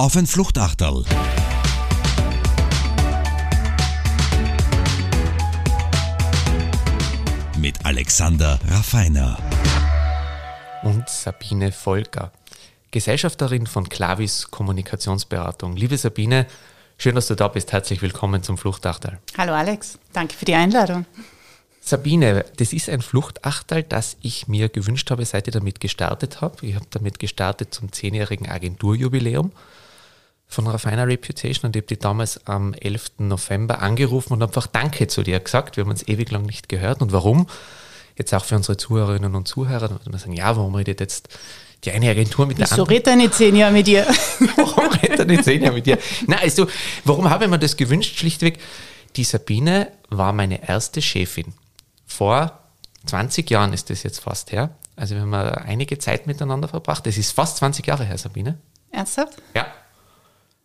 auf ein Fluchtachterl. Mit Alexander Raffiner und Sabine Volker, Gesellschafterin von Clavis Kommunikationsberatung. Liebe Sabine, schön, dass du da bist. Herzlich willkommen zum Fluchtachterl. Hallo Alex, danke für die Einladung. Sabine, das ist ein Fluchtachtal, das ich mir gewünscht habe, seit ich damit gestartet habe. Ich habe damit gestartet zum zehnjährigen Agenturjubiläum von Raffiner Reputation und ich habe die damals am 11. November angerufen und einfach Danke zu dir gesagt. Wir haben uns ewig lang nicht gehört. Und warum? Jetzt auch für unsere Zuhörerinnen und Zuhörer, da man sagen, ja, warum redet jetzt die eine Agentur mit Wieso der anderen? Wieso redet er nicht zehn Jahre mit dir? warum redet er nicht zehn Jahre mit dir? Na, also, warum habe ich mir das gewünscht? Schlichtweg, die Sabine war meine erste Chefin vor 20 Jahren ist das jetzt fast her. Also wir haben einige Zeit miteinander verbracht. Das ist fast 20 Jahre her, Sabine. Ernsthaft? Ja.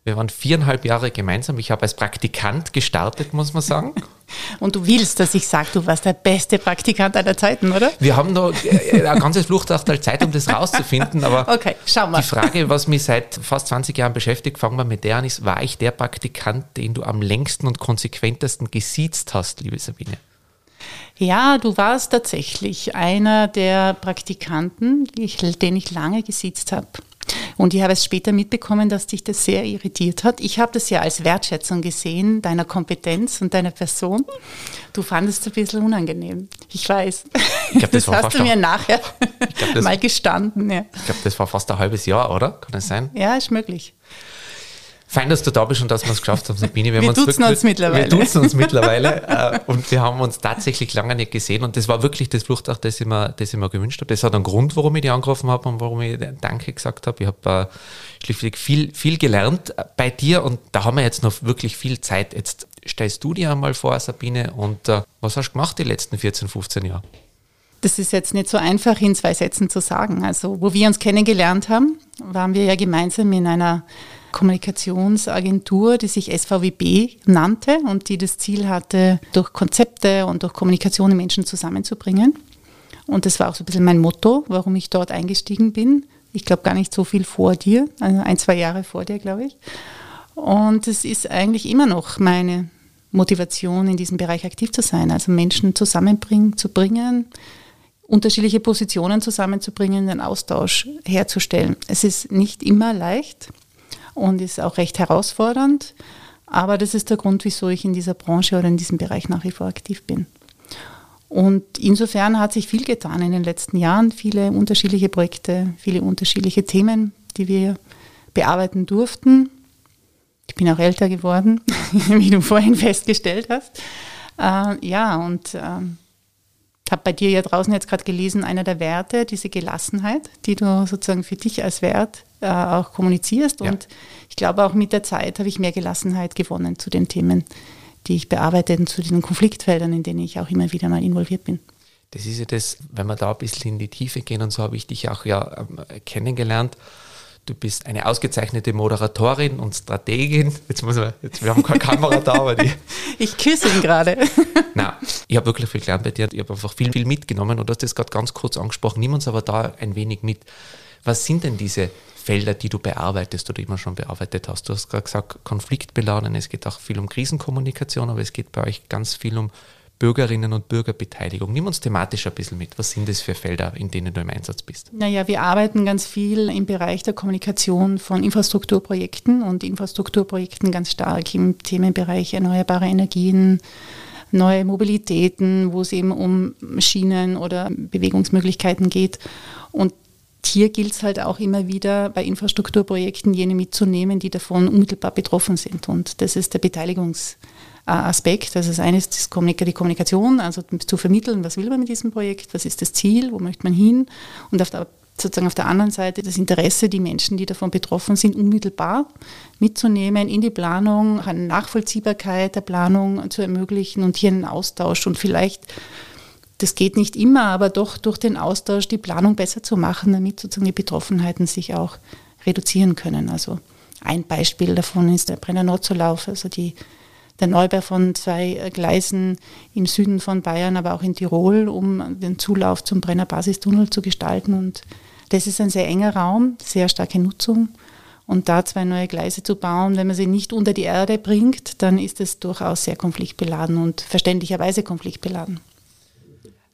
Wir waren viereinhalb Jahre gemeinsam. Ich habe als Praktikant gestartet, muss man sagen. Und du willst, dass ich sage, du warst der beste Praktikant aller Zeiten, oder? Wir haben noch äh, ein ganzes Fluchtachtal Zeit, um das rauszufinden. Aber okay, schau mal. die Frage, was mich seit fast 20 Jahren beschäftigt, fangen wir mit der an, ist, war ich der Praktikant, den du am längsten und konsequentesten gesiezt hast, liebe Sabine? Ja, du warst tatsächlich einer der Praktikanten, den ich lange gesitzt habe. Und ich habe es später mitbekommen, dass dich das sehr irritiert hat. Ich habe das ja als Wertschätzung gesehen, deiner Kompetenz und deiner Person. Du fandest es ein bisschen unangenehm. Ich weiß. Ich glaub, das, das hast du mir nachher glaub, mal gestanden. Ja. Ich glaube, das war fast ein halbes Jahr, oder? Kann das sein? Ja, ist möglich. Fein, dass du da bist und dass wir es geschafft haben, Sabine. Wir, wir duzen uns, uns mittlerweile. Wir duzen uns mittlerweile äh, und wir haben uns tatsächlich lange nicht gesehen und das war wirklich das Fluchtach, das ich mir, das ich mir gewünscht habe. Das hat einen Grund, warum ich dich angerufen habe und warum ich Danke gesagt habe. Ich habe äh, schlichtweg viel, viel gelernt bei dir und da haben wir jetzt noch wirklich viel Zeit. Jetzt stellst du dir einmal vor, Sabine, und äh, was hast du gemacht die letzten 14, 15 Jahre? Das ist jetzt nicht so einfach in zwei Sätzen zu sagen. Also, wo wir uns kennengelernt haben, waren wir ja gemeinsam in einer Kommunikationsagentur, die sich SVWB nannte und die das Ziel hatte, durch Konzepte und durch Kommunikation die Menschen zusammenzubringen. Und das war auch so ein bisschen mein Motto, warum ich dort eingestiegen bin. Ich glaube gar nicht so viel vor dir, also ein, zwei Jahre vor dir, glaube ich. Und es ist eigentlich immer noch meine Motivation, in diesem Bereich aktiv zu sein, also Menschen zusammenbringen, zu bringen, unterschiedliche Positionen zusammenzubringen, den Austausch herzustellen. Es ist nicht immer leicht und ist auch recht herausfordernd. Aber das ist der Grund, wieso ich in dieser Branche oder in diesem Bereich nach wie vor aktiv bin. Und insofern hat sich viel getan in den letzten Jahren, viele unterschiedliche Projekte, viele unterschiedliche Themen, die wir bearbeiten durften. Ich bin auch älter geworden, wie du vorhin festgestellt hast. Äh, ja, und äh, habe bei dir ja draußen jetzt gerade gelesen, einer der Werte, diese Gelassenheit, die du sozusagen für dich als Wert äh, auch kommunizierst. Ja. Und ich glaube, auch mit der Zeit habe ich mehr Gelassenheit gewonnen zu den Themen, die ich bearbeite und zu den Konfliktfeldern, in denen ich auch immer wieder mal involviert bin. Das ist ja das, wenn wir da ein bisschen in die Tiefe gehen und so habe ich dich auch ja ähm, kennengelernt. Du bist eine ausgezeichnete Moderatorin und Strategin. Jetzt muss man, jetzt, wir haben keine Kamera da, aber die. Ich küsse ihn gerade. Nein, ich habe wirklich viel gelernt bei dir. Ich habe einfach viel, viel mitgenommen und du hast das gerade ganz kurz angesprochen. Nimm uns aber da ein wenig mit. Was sind denn diese Felder, die du bearbeitest oder immer schon bearbeitet hast? Du hast gerade gesagt, Konfliktbeladen. Es geht auch viel um Krisenkommunikation, aber es geht bei euch ganz viel um Bürgerinnen und Bürgerbeteiligung. Nimm uns thematisch ein bisschen mit. Was sind das für Felder, in denen du im Einsatz bist? Naja, wir arbeiten ganz viel im Bereich der Kommunikation von Infrastrukturprojekten und Infrastrukturprojekten ganz stark im Themenbereich erneuerbare Energien, neue Mobilitäten, wo es eben um Schienen oder Bewegungsmöglichkeiten geht. Und hier gilt es halt auch immer wieder bei Infrastrukturprojekten jene mitzunehmen, die davon unmittelbar betroffen sind. Und das ist der Beteiligungs- Aspekt. Also das eine ist die Kommunikation, also zu vermitteln, was will man mit diesem Projekt, was ist das Ziel, wo möchte man hin und auf der, sozusagen auf der anderen Seite das Interesse, die Menschen, die davon betroffen sind, unmittelbar mitzunehmen in die Planung, eine Nachvollziehbarkeit der Planung zu ermöglichen und hier einen Austausch und vielleicht das geht nicht immer, aber doch durch den Austausch die Planung besser zu machen, damit sozusagen die Betroffenheiten sich auch reduzieren können. Also ein Beispiel davon ist der Brenner Nordzulauf, also die der Neubau von zwei Gleisen im Süden von Bayern, aber auch in Tirol, um den Zulauf zum Brenner Basistunnel zu gestalten. Und das ist ein sehr enger Raum, sehr starke Nutzung. Und da zwei neue Gleise zu bauen, wenn man sie nicht unter die Erde bringt, dann ist es durchaus sehr konfliktbeladen und verständlicherweise konfliktbeladen.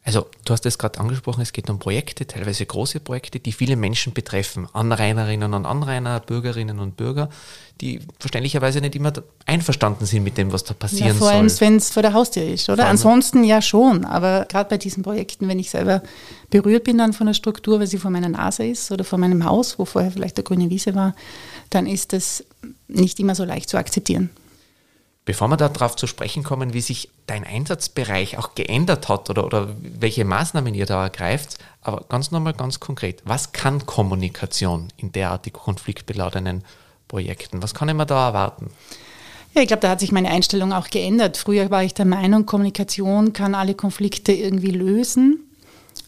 Also du hast es gerade angesprochen, es geht um Projekte, teilweise große Projekte, die viele Menschen betreffen. Anrainerinnen und Anrainer, Bürgerinnen und Bürger, die verständlicherweise nicht immer einverstanden sind mit dem, was da passieren ja, vor soll. Vor allem, wenn es vor der Haustür ist, oder? Ansonsten ja schon, aber gerade bei diesen Projekten, wenn ich selber berührt bin dann von der Struktur, weil sie vor meiner Nase ist oder vor meinem Haus, wo vorher vielleicht der grüne Wiese war, dann ist das nicht immer so leicht zu akzeptieren. Bevor wir darauf zu sprechen kommen, wie sich dein Einsatzbereich auch geändert hat oder, oder welche Maßnahmen ihr da ergreift, aber ganz nochmal ganz konkret, was kann Kommunikation in derartig konfliktbeladenen Projekten? Was kann ich mir da erwarten? Ja, ich glaube, da hat sich meine Einstellung auch geändert. Früher war ich der Meinung, Kommunikation kann alle Konflikte irgendwie lösen.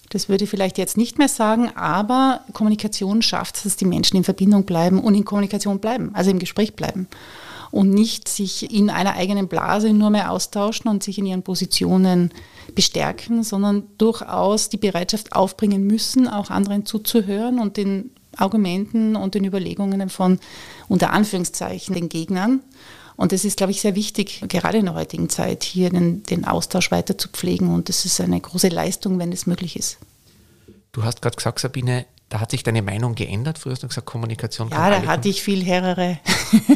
Das würde ich vielleicht jetzt nicht mehr sagen, aber Kommunikation schafft, dass die Menschen in Verbindung bleiben und in Kommunikation bleiben, also im Gespräch bleiben und nicht sich in einer eigenen Blase nur mehr austauschen und sich in ihren Positionen bestärken, sondern durchaus die Bereitschaft aufbringen müssen, auch anderen zuzuhören und den Argumenten und den Überlegungen von unter Anführungszeichen den Gegnern. Und das ist, glaube ich, sehr wichtig, gerade in der heutigen Zeit, hier den, den Austausch weiter zu pflegen. Und das ist eine große Leistung, wenn es möglich ist. Du hast gerade gesagt, Sabine, da hat sich deine Meinung geändert. Früher hast du gesagt, Kommunikation Ja, da hatte ich viel härere,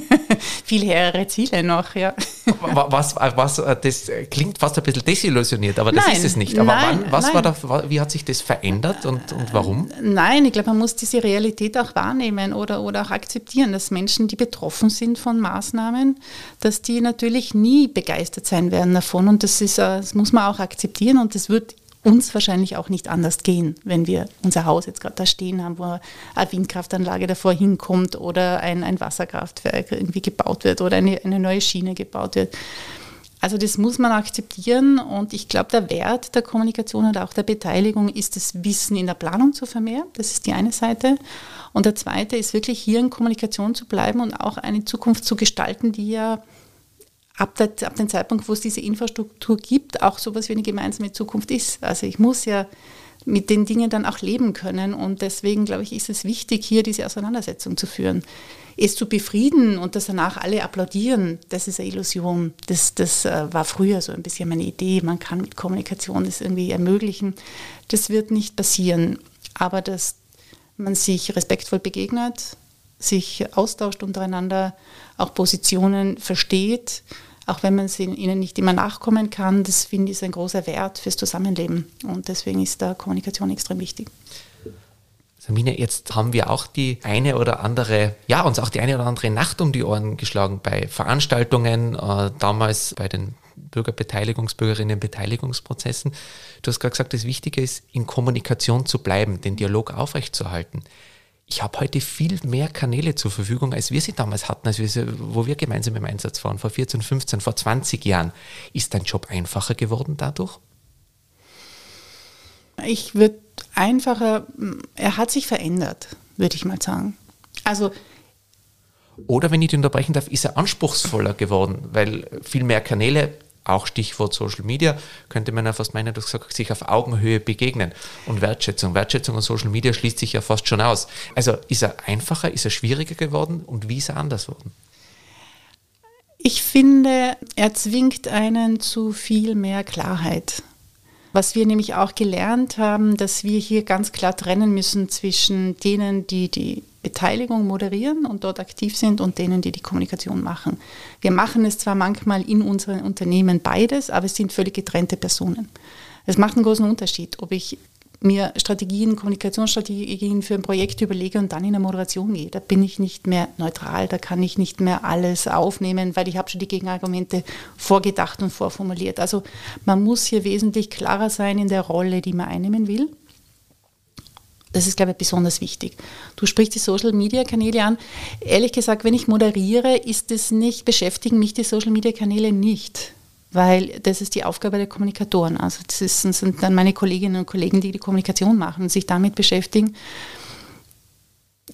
viel härere Ziele noch, ja. Was, was, das klingt fast ein bisschen desillusioniert, aber das nein, ist es nicht. Aber nein, wann, was nein. war da, wie hat sich das verändert und, und warum? Nein, ich glaube, man muss diese Realität auch wahrnehmen oder, oder auch akzeptieren, dass Menschen, die betroffen sind von Maßnahmen, dass die natürlich nie begeistert sein werden davon. Und das, ist, das muss man auch akzeptieren und das wird uns wahrscheinlich auch nicht anders gehen, wenn wir unser Haus jetzt gerade da stehen haben, wo eine Windkraftanlage davor hinkommt oder ein, ein Wasserkraftwerk irgendwie gebaut wird oder eine, eine neue Schiene gebaut wird. Also das muss man akzeptieren und ich glaube, der Wert der Kommunikation und auch der Beteiligung ist das Wissen in der Planung zu vermehren. Das ist die eine Seite. Und der zweite ist wirklich hier in Kommunikation zu bleiben und auch eine Zukunft zu gestalten, die ja ab, der, ab dem Zeitpunkt, wo es diese Infrastruktur gibt, auch so etwas wie eine gemeinsame Zukunft ist. Also ich muss ja mit den Dingen dann auch leben können und deswegen glaube ich, ist es wichtig, hier diese Auseinandersetzung zu führen. Es zu befrieden und dass danach alle applaudieren, das ist eine Illusion. Das, das äh, war früher so ein bisschen meine Idee. Man kann mit Kommunikation das irgendwie ermöglichen. Das wird nicht passieren. Aber dass man sich respektvoll begegnet, sich austauscht untereinander, auch Positionen versteht auch wenn man ihnen nicht immer nachkommen kann, das finde ich ein großer Wert fürs Zusammenleben. Und deswegen ist da Kommunikation extrem wichtig. Sabine, jetzt haben wir auch die eine oder andere, ja, uns auch die eine oder andere Nacht um die Ohren geschlagen bei Veranstaltungen, äh, damals bei den Bürgerbeteiligungs-, Bürgerinnenbeteiligungsprozessen. Du hast gerade gesagt, das Wichtige ist, in Kommunikation zu bleiben, den Dialog aufrechtzuerhalten ich habe heute viel mehr Kanäle zur Verfügung, als wir sie damals hatten, als wir sie, wo wir gemeinsam im Einsatz waren, vor 14, 15, vor 20 Jahren. Ist dein Job einfacher geworden dadurch? Ich würde einfacher, er hat sich verändert, würde ich mal sagen. Also oder wenn ich dich unterbrechen darf, ist er anspruchsvoller geworden, weil viel mehr Kanäle auch Stichwort Social Media, könnte man ja fast meinen, du gesagt, sich auf Augenhöhe begegnen und Wertschätzung. Wertschätzung und Social Media schließt sich ja fast schon aus. Also ist er einfacher, ist er schwieriger geworden und wie ist er anders geworden? Ich finde, er zwingt einen zu viel mehr Klarheit. Was wir nämlich auch gelernt haben, dass wir hier ganz klar trennen müssen zwischen denen, die die Beteiligung moderieren und dort aktiv sind und denen, die die Kommunikation machen. Wir machen es zwar manchmal in unseren Unternehmen beides, aber es sind völlig getrennte Personen. Es macht einen großen Unterschied, ob ich mir Strategien, Kommunikationsstrategien für ein Projekt überlege und dann in eine Moderation gehe. Da bin ich nicht mehr neutral, da kann ich nicht mehr alles aufnehmen, weil ich habe schon die Gegenargumente vorgedacht und vorformuliert. Also man muss hier wesentlich klarer sein in der Rolle, die man einnehmen will. Das ist, glaube ich, besonders wichtig. Du sprichst die Social-Media-Kanäle an. Ehrlich gesagt, wenn ich moderiere, ist es nicht, beschäftigen mich die Social-Media-Kanäle nicht weil das ist die Aufgabe der Kommunikatoren. Also das ist, sind dann meine Kolleginnen und Kollegen, die die Kommunikation machen und sich damit beschäftigen.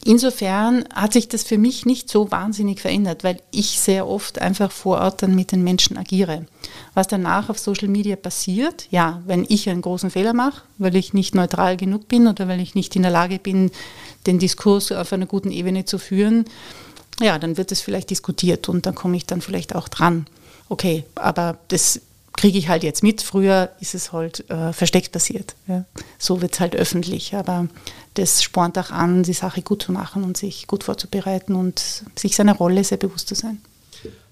Insofern hat sich das für mich nicht so wahnsinnig verändert, weil ich sehr oft einfach vor Ort dann mit den Menschen agiere. Was danach auf Social Media passiert, ja, wenn ich einen großen Fehler mache, weil ich nicht neutral genug bin oder weil ich nicht in der Lage bin, den Diskurs auf einer guten Ebene zu führen, ja, dann wird es vielleicht diskutiert und dann komme ich dann vielleicht auch dran. Okay, aber das kriege ich halt jetzt mit. Früher ist es halt äh, versteckt passiert. Ja. So wird es halt öffentlich. Aber das spornt auch an, die Sache gut zu machen und sich gut vorzubereiten und sich seiner Rolle sehr bewusst zu sein.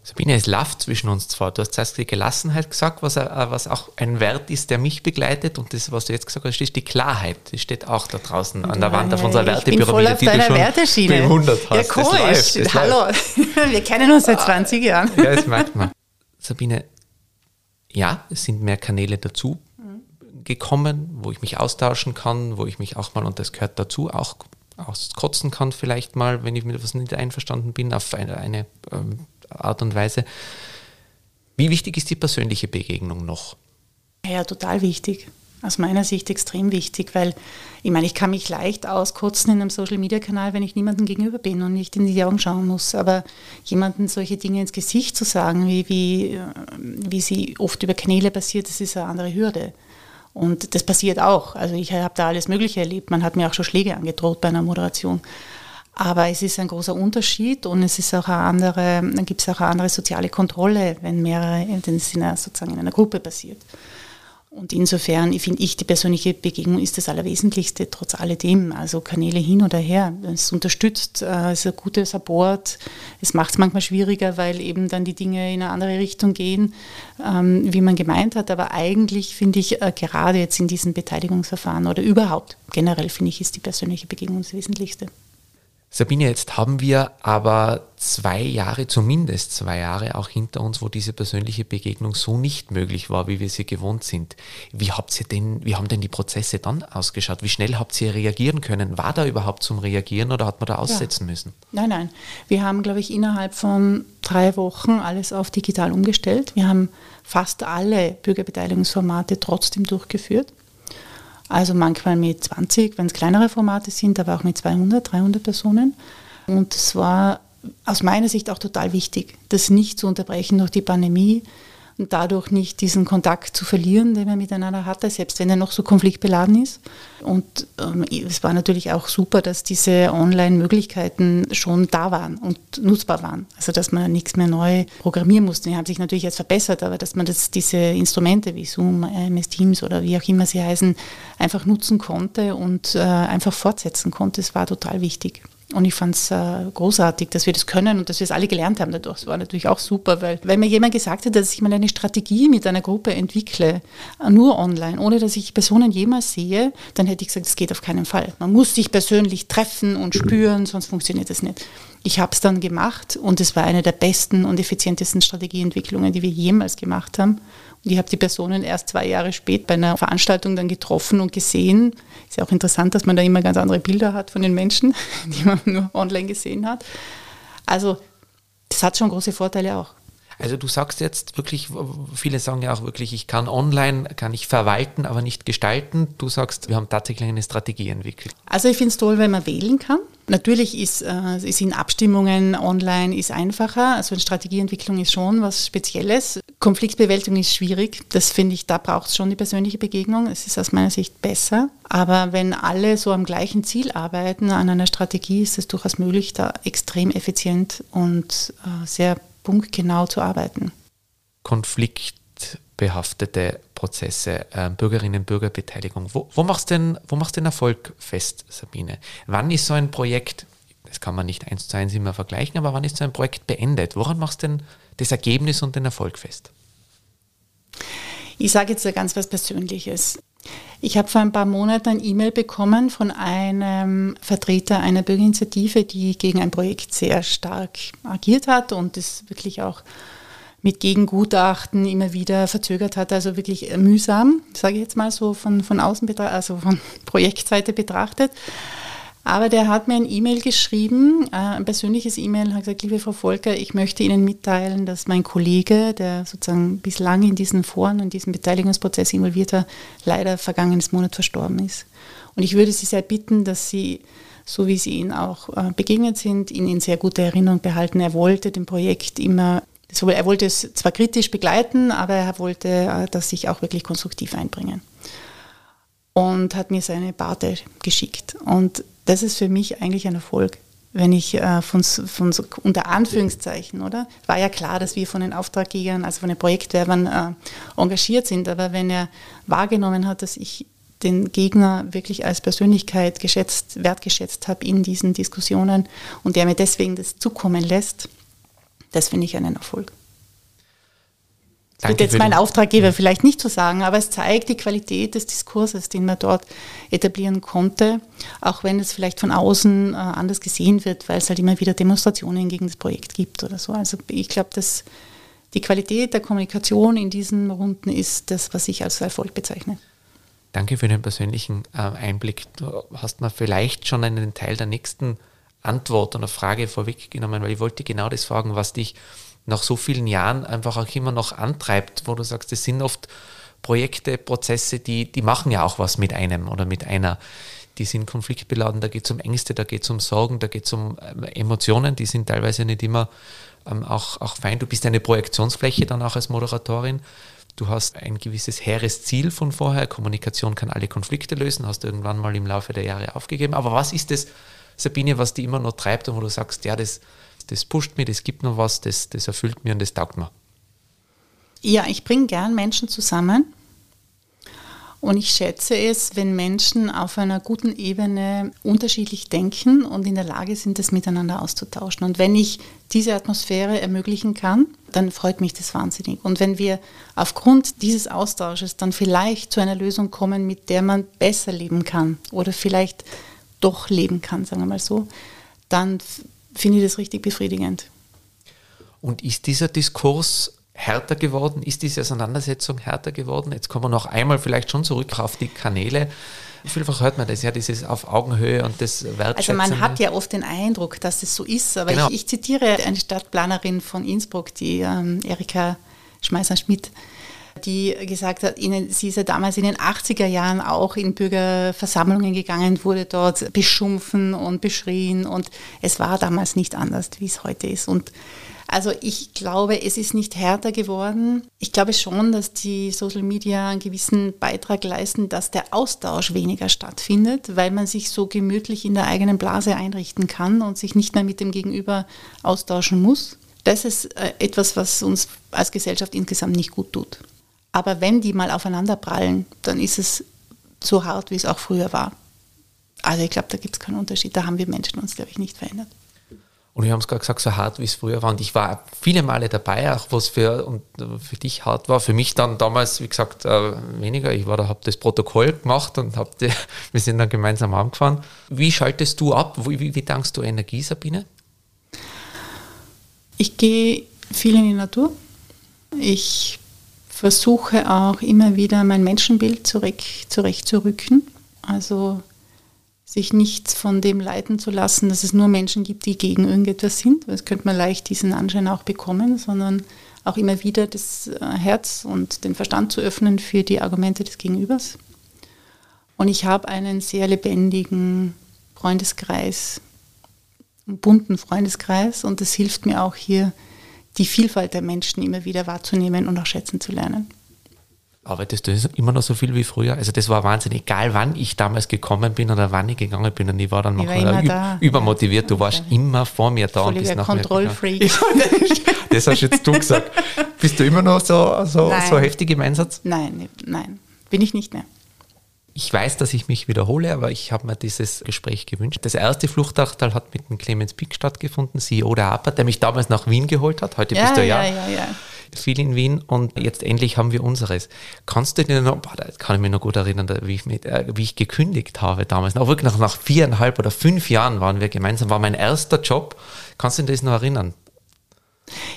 Sabine, es läuft zwischen uns zwar. Du hast zuerst die Gelassenheit gesagt, was, äh, was auch ein Wert ist, der mich begleitet. Und das, was du jetzt gesagt hast, ist die Klarheit. Die steht auch da draußen an der Wand auf unserer Wertepyramide, die du schon Werteschiene. bewundert hast. Ja, komisch. Das Hallo, wir kennen uns seit 20 Jahren. Ja, das merkt man. Sabine, ja, es sind mehr Kanäle dazu gekommen, wo ich mich austauschen kann, wo ich mich auch mal, und das gehört dazu, auch auskotzen kann vielleicht mal, wenn ich mit etwas nicht einverstanden bin, auf eine, eine ähm, Art und Weise. Wie wichtig ist die persönliche Begegnung noch? Ja, total wichtig. Aus meiner Sicht extrem wichtig, weil ich meine, ich kann mich leicht auskotzen in einem Social-Media-Kanal, wenn ich niemandem gegenüber bin und nicht in die Augen schauen muss. Aber jemandem solche Dinge ins Gesicht zu sagen, wie, wie, wie sie oft über Kanäle passiert, das ist eine andere Hürde. Und das passiert auch. Also ich habe da alles Mögliche erlebt. Man hat mir auch schon Schläge angedroht bei einer Moderation. Aber es ist ein großer Unterschied und es ist auch eine andere, dann gibt es auch eine andere soziale Kontrolle, wenn mehrere, wenn es in sozusagen in einer Gruppe passiert. Und insofern finde ich, die persönliche Begegnung ist das Allerwesentlichste, trotz alledem. Also Kanäle hin oder her. Es unterstützt, äh, es ist ein guter Support. Es macht es manchmal schwieriger, weil eben dann die Dinge in eine andere Richtung gehen, ähm, wie man gemeint hat. Aber eigentlich finde ich, äh, gerade jetzt in diesen Beteiligungsverfahren oder überhaupt generell finde ich, ist die persönliche Begegnung das Wesentlichste. Sabine, jetzt haben wir aber zwei Jahre, zumindest zwei Jahre auch hinter uns, wo diese persönliche Begegnung so nicht möglich war, wie wir sie gewohnt sind. Wie habt ihr denn, wie haben denn die Prozesse dann ausgeschaut? Wie schnell habt ihr reagieren können? War da überhaupt zum Reagieren oder hat man da aussetzen ja. müssen? Nein, nein. Wir haben, glaube ich, innerhalb von drei Wochen alles auf digital umgestellt. Wir haben fast alle Bürgerbeteiligungsformate trotzdem durchgeführt. Also manchmal mit 20, wenn es kleinere Formate sind, aber auch mit 200, 300 Personen. Und es war aus meiner Sicht auch total wichtig, das nicht zu unterbrechen durch die Pandemie, und dadurch nicht diesen Kontakt zu verlieren, den man miteinander hatte, selbst wenn er noch so konfliktbeladen ist. Und ähm, es war natürlich auch super, dass diese Online-Möglichkeiten schon da waren und nutzbar waren. Also dass man nichts mehr neu programmieren musste. Die haben sich natürlich jetzt verbessert, aber dass man das, diese Instrumente wie Zoom, MS Teams oder wie auch immer sie heißen, einfach nutzen konnte und äh, einfach fortsetzen konnte, das war total wichtig. Und ich fand es äh, großartig, dass wir das können und dass wir es alle gelernt haben dadurch. Das war natürlich auch super, weil wenn mir jemand gesagt hat, dass ich mal eine Strategie mit einer Gruppe entwickle, äh, nur online, ohne dass ich Personen jemals sehe, dann hätte ich gesagt, das geht auf keinen Fall. Man muss sich persönlich treffen und spüren, sonst funktioniert das nicht. Ich habe es dann gemacht und es war eine der besten und effizientesten Strategieentwicklungen, die wir jemals gemacht haben. Ich habe die Personen erst zwei Jahre später bei einer Veranstaltung dann getroffen und gesehen. Ist ja auch interessant, dass man da immer ganz andere Bilder hat von den Menschen, die man nur online gesehen hat. Also das hat schon große Vorteile auch. Also du sagst jetzt wirklich, viele sagen ja auch wirklich, ich kann online, kann ich verwalten, aber nicht gestalten. Du sagst, wir haben tatsächlich eine Strategie entwickelt. Also ich finde es toll, wenn man wählen kann. Natürlich ist, äh, in Abstimmungen online ist einfacher. Also eine Strategieentwicklung ist schon was Spezielles. Konfliktbewältigung ist schwierig. Das finde ich, da braucht es schon die persönliche Begegnung. Es ist aus meiner Sicht besser. Aber wenn alle so am gleichen Ziel arbeiten an einer Strategie, ist es durchaus möglich, da extrem effizient und äh, sehr punktgenau zu arbeiten. Konfliktbehaftete Prozesse, äh, Bürgerinnen- und Bürgerbeteiligung. Wo, wo machst du denn, den Erfolg fest, Sabine? Wann ist so ein Projekt, das kann man nicht eins zu eins immer vergleichen, aber wann ist so ein Projekt beendet? Woran machst du denn das Ergebnis und den Erfolg fest? Ich sage jetzt ganz was Persönliches. Ich habe vor ein paar Monaten ein E-Mail bekommen von einem Vertreter einer Bürgerinitiative, die gegen ein Projekt sehr stark agiert hat und es wirklich auch mit Gegengutachten immer wieder verzögert hat, also wirklich mühsam, sage ich jetzt mal so von, von außen betrachtet, also von Projektseite betrachtet. Aber der hat mir ein E-Mail geschrieben, äh, ein persönliches E-Mail, hat gesagt, liebe Frau Volker, ich möchte Ihnen mitteilen, dass mein Kollege, der sozusagen bislang in diesen Foren und diesem Beteiligungsprozess involviert war, leider vergangenes Monat verstorben ist. Und ich würde Sie sehr bitten, dass Sie, so wie Sie ihn auch äh, begegnet sind, ihn in sehr guter Erinnerung behalten. Er wollte dem Projekt immer Das, er wollte es zwar kritisch begleiten, aber er wollte äh, das sich auch wirklich konstruktiv einbringen. Und hat mir seine Barte geschickt. Und das ist für mich eigentlich ein Erfolg wenn ich äh, von, von so, unter Anführungszeichen, oder? War ja klar, dass wir von den Auftraggebern, also von den Projektwerbern äh, engagiert sind, aber wenn er wahrgenommen hat, dass ich den Gegner wirklich als Persönlichkeit geschätzt, wertgeschätzt habe in diesen Diskussionen und der mir deswegen das zukommen lässt, das finde ich einen Erfolg. Das wird jetzt mein Auftraggeber vielleicht nicht so sagen, aber es zeigt die Qualität des Diskurses, den man dort etablieren konnte, auch wenn es vielleicht von außen äh, anders gesehen wird, weil es halt immer wieder Demonstrationen gegen das Projekt gibt oder so. Also ich glaube, dass die Qualität der Kommunikation in diesen Runden ist das, was ich als Erfolg bezeichne. Danke für den persönlichen äh, Einblick. Du hast mir vielleicht schon einen Teil der nächsten Antwort oder Frage vorweggenommen, weil ich wollte genau das fragen, was dich nach so vielen Jahren einfach auch immer noch antreibt, wo du sagst, das sind oft Projekte, Prozesse, die, die machen ja auch was mit einem oder mit einer. Die sind konfliktbeladen, da geht es um Ängste, da geht es um Sorgen, da geht es um ähm, Emotionen, die sind teilweise nicht immer ähm, auch, auch fein. Du bist eine Projektionsfläche dann auch als Moderatorin. Du hast ein gewisses hehres Ziel von vorher. Kommunikation kann alle Konflikte lösen, hast du irgendwann mal im Laufe der Jahre aufgegeben. Aber was ist das, Sabine, was die immer noch treibt und wo du sagst, ja, das, das pusht mich, das gibt mir was, das, das erfüllt mir und das taugt mir. Ja, ich bringe gern Menschen zusammen. Und ich schätze es, wenn Menschen auf einer guten Ebene unterschiedlich denken und in der Lage sind, das miteinander auszutauschen. Und wenn ich diese Atmosphäre ermöglichen kann, dann freut mich das wahnsinnig. Und wenn wir aufgrund dieses Austausches dann vielleicht zu einer Lösung kommen, mit der man besser leben kann oder vielleicht doch leben kann, sagen wir mal so, dann finde ich das richtig befriedigend. Und ist dieser Diskurs härter geworden? Ist diese Auseinandersetzung härter geworden? Jetzt kommen wir noch einmal vielleicht schon zurück auf die Kanäle. Vielfach hört man das ja, dieses auf Augenhöhe und das Wertschätzen. Also man hat ja oft den Eindruck, dass es so ist, aber genau. ich, ich, zitiere eine Stadtplanerin von Innsbruck, die ähm, Erika Schmeißer-Schmidt, die gesagt hat, ihnen, sie ist ja damals in den 80er Jahren auch in Bürgerversammlungen gegangen, wurde dort beschumpfen und beschrien und es war damals nicht anders, wie es heute ist. Und also ich glaube, es ist nicht härter geworden. Ich glaube schon, dass die Social Media einen gewissen Beitrag leisten, dass der Austausch weniger stattfindet, weil man sich so gemütlich in der eigenen Blase einrichten kann und sich nicht mehr mit dem Gegenüber austauschen muss. Das ist äh, etwas, was uns als Gesellschaft insgesamt nicht gut tut. Aber wenn die mal aufeinander prallen, dann ist es so hart, wie es auch früher war. Also ich glaube, da gibt es keinen Unterschied. Da haben wir Menschen uns, glaube ich, nicht verändert. Und wir haben es gerade gesagt, so hart, wie es früher war. Und ich war viele Male dabei, auch was für, und für dich hart war. Für mich dann damals, wie gesagt, äh, weniger. Ich habe das Protokoll gemacht und hab die, wir sind dann gemeinsam angefahren. Wie schaltest du ab? Wie, wie, wie dankst du Energie, Sabine? Ich gehe viel in die Natur. Ich versuche auch immer wieder mein Menschenbild zurecht, zurechtzurücken. Also sich nicht von dem leiten zu lassen, dass es nur Menschen gibt, die gegen irgendetwas sind. Das könnte man leicht diesen Anschein auch bekommen, sondern auch immer wieder das äh, Herz und den Verstand zu öffnen für die Argumente des Gegenübers. Und ich habe einen sehr lebendigen Freundeskreis, einen bunten Freundeskreis und das hilft mir auch hier die Vielfalt der Menschen immer wieder wahrzunehmen und auch schätzen zu lernen. Arbeitest du immer noch so viel wie früher? Also das war Wahnsinn, egal wann ich damals gekommen bin oder wann ich gegangen bin und ich war dann ich war übermotiviert, du warst immer vor mir da. Völliger und bist Kontrollfreak. das hast jetzt du gesagt. Bist du immer noch so, so, so heftig im Einsatz? Nein, nein, bin ich nicht mehr. Ich weiß, dass ich mich wiederhole, aber ich habe mir dieses Gespräch gewünscht. Das erste Fluchtachtal hat mit dem Clemens Pick stattgefunden, CEO der APA, der mich damals nach Wien geholt hat. Heute ja, bist du ja, ja, ja, viel in Wien und jetzt endlich haben wir unseres. Kannst du dir noch, boah, da kann ich mich noch gut erinnern, wie ich, mit, äh, wie ich gekündigt habe damals. Auch wirklich nach, nach viereinhalb oder fünf Jahren waren wir gemeinsam, war mein erster Job. Kannst du dir das noch erinnern?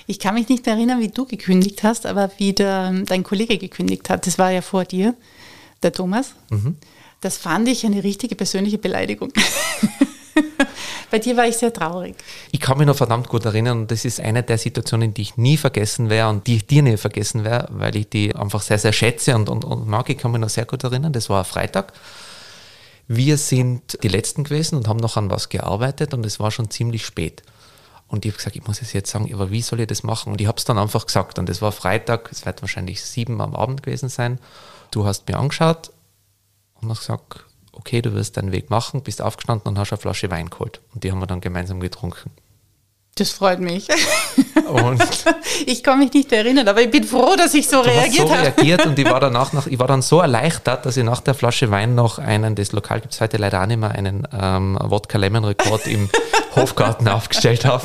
Ich kann mich nicht mehr erinnern, wie du gekündigt hast, aber wie der, dein Kollege gekündigt hat. Das war ja vor dir der Thomas. Mhm. Das fand ich eine richtige persönliche Beleidigung. Bei dir war ich sehr traurig. Ich kann mich noch verdammt gut erinnern und das ist eine der Situationen, die ich nie vergessen werde und die ich dir nie vergessen werde, weil ich die einfach sehr, sehr schätze und, und, und mag. Ich kann mich noch sehr gut erinnern. Das war Freitag. Wir sind die Letzten gewesen und haben noch an was gearbeitet und es war schon ziemlich spät. Und ich habe gesagt, ich muss es jetzt sagen, aber wie soll ich das machen? Und ich habe es dann einfach gesagt. Und es war Freitag, es wird wahrscheinlich sieben am Abend gewesen sein. Du hast mir angeschaut und hast gesagt, okay, du wirst deinen Weg machen, bist aufgestanden und hast eine Flasche Wein geholt. Und die haben wir dann gemeinsam getrunken. Das freut mich. Und ich kann mich nicht erinnern, aber ich bin froh, dass ich so du reagiert hast so habe. reagiert und ich war danach noch, ich war dann so erleichtert, dass ich nach der Flasche Wein noch einen, das Lokal gibt es heute leider auch nicht mehr, einen ähm, Wodka Lemon Rekord im Hofgarten aufgestellt habe.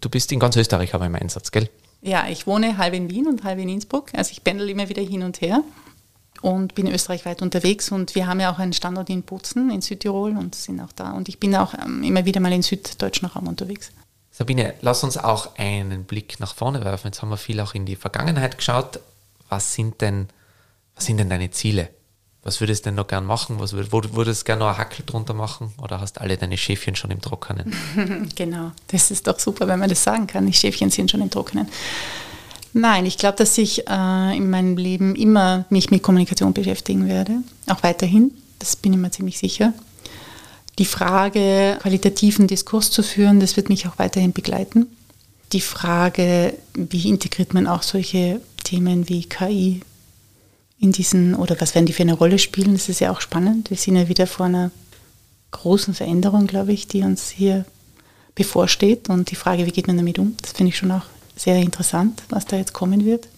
Du bist in ganz Österreich aber im Einsatz, gell? Ja, ich wohne halb in Wien und halb in Innsbruck. Also ich pendel immer wieder hin und her und bin österreichweit unterwegs. Und wir haben ja auch einen Standort in Bozen in Südtirol und sind auch da. Und ich bin auch ähm, immer wieder mal in süddeutschen Raum unterwegs. Sabine, lass uns auch einen Blick nach vorne werfen. Jetzt haben wir viel auch in die Vergangenheit geschaut. Was sind denn, was sind denn deine Ziele? Was würdest du denn noch gern machen? Was würd, würdest du gerne noch ein Hackel drunter machen? Oder hast alle deine Schäfchen schon im Trockenen? genau, das ist doch super, wenn man das sagen kann. Die Schäfchen sind schon im Trockenen. Nein, ich glaube, dass ich äh, in meinem Leben immer mich mit Kommunikation beschäftigen werde, auch weiterhin. Das bin ich mir ziemlich sicher. Die Frage, qualitativen Diskurs zu führen, das wird mich auch weiterhin begleiten. Die Frage, wie integriert man auch solche Themen wie KI in diesen, oder was werden die für eine Rolle spielen, das ist ja auch spannend. Wir sind ja wieder vor einer großen Veränderung, glaube ich, die uns hier bevorsteht. Und die Frage, wie geht man damit um, das finde ich schon auch sehr interessant, was da jetzt kommen wird.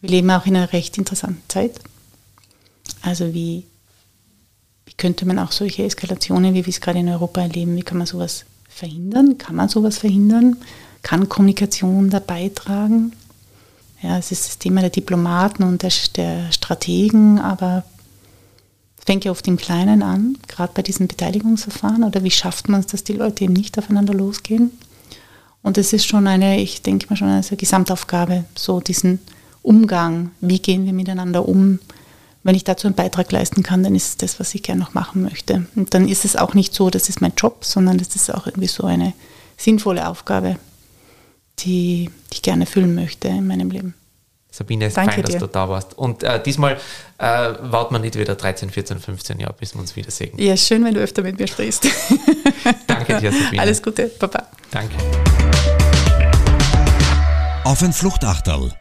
Wir leben auch in einer recht interessanten Zeit. Also wie könnte man auch solche Eskalationen, wie wir es gerade in Europa erleben, wie kann man sowas verhindern? Kann man sowas verhindern? Kann Kommunikation da beitragen? Ja, es ist das Thema der Diplomaten und der, der Strategen, aber es fängt ja oft im Kleinen an, gerade bei diesen Beteiligungsverfahren. Oder wie schafft man es, dass die Leute eben nicht aufeinander losgehen? Und es ist schon eine, ich denke mal schon eine Gesamtaufgabe, so diesen Umgang, wie gehen wir miteinander um, wenn ich dazu einen Beitrag leisten kann, dann ist es das, was ich gerne noch machen möchte. Und dann ist es auch nicht so, das ist mein Job, sondern das ist auch irgendwie so eine sinnvolle Aufgabe, die, ich gerne erfüllen möchte in meinem Leben. Sabine, es ist fein, dass du da warst. Und äh, diesmal äh, warten wir nicht wieder 13, 14, 15 Jahre, bis wir uns wiedersehen. Ja, schön, wenn du öfter mit mir sprichst. Danke dir, Sabine. Alles Gute, Papa. Danke. Auf ein Fluchtachterl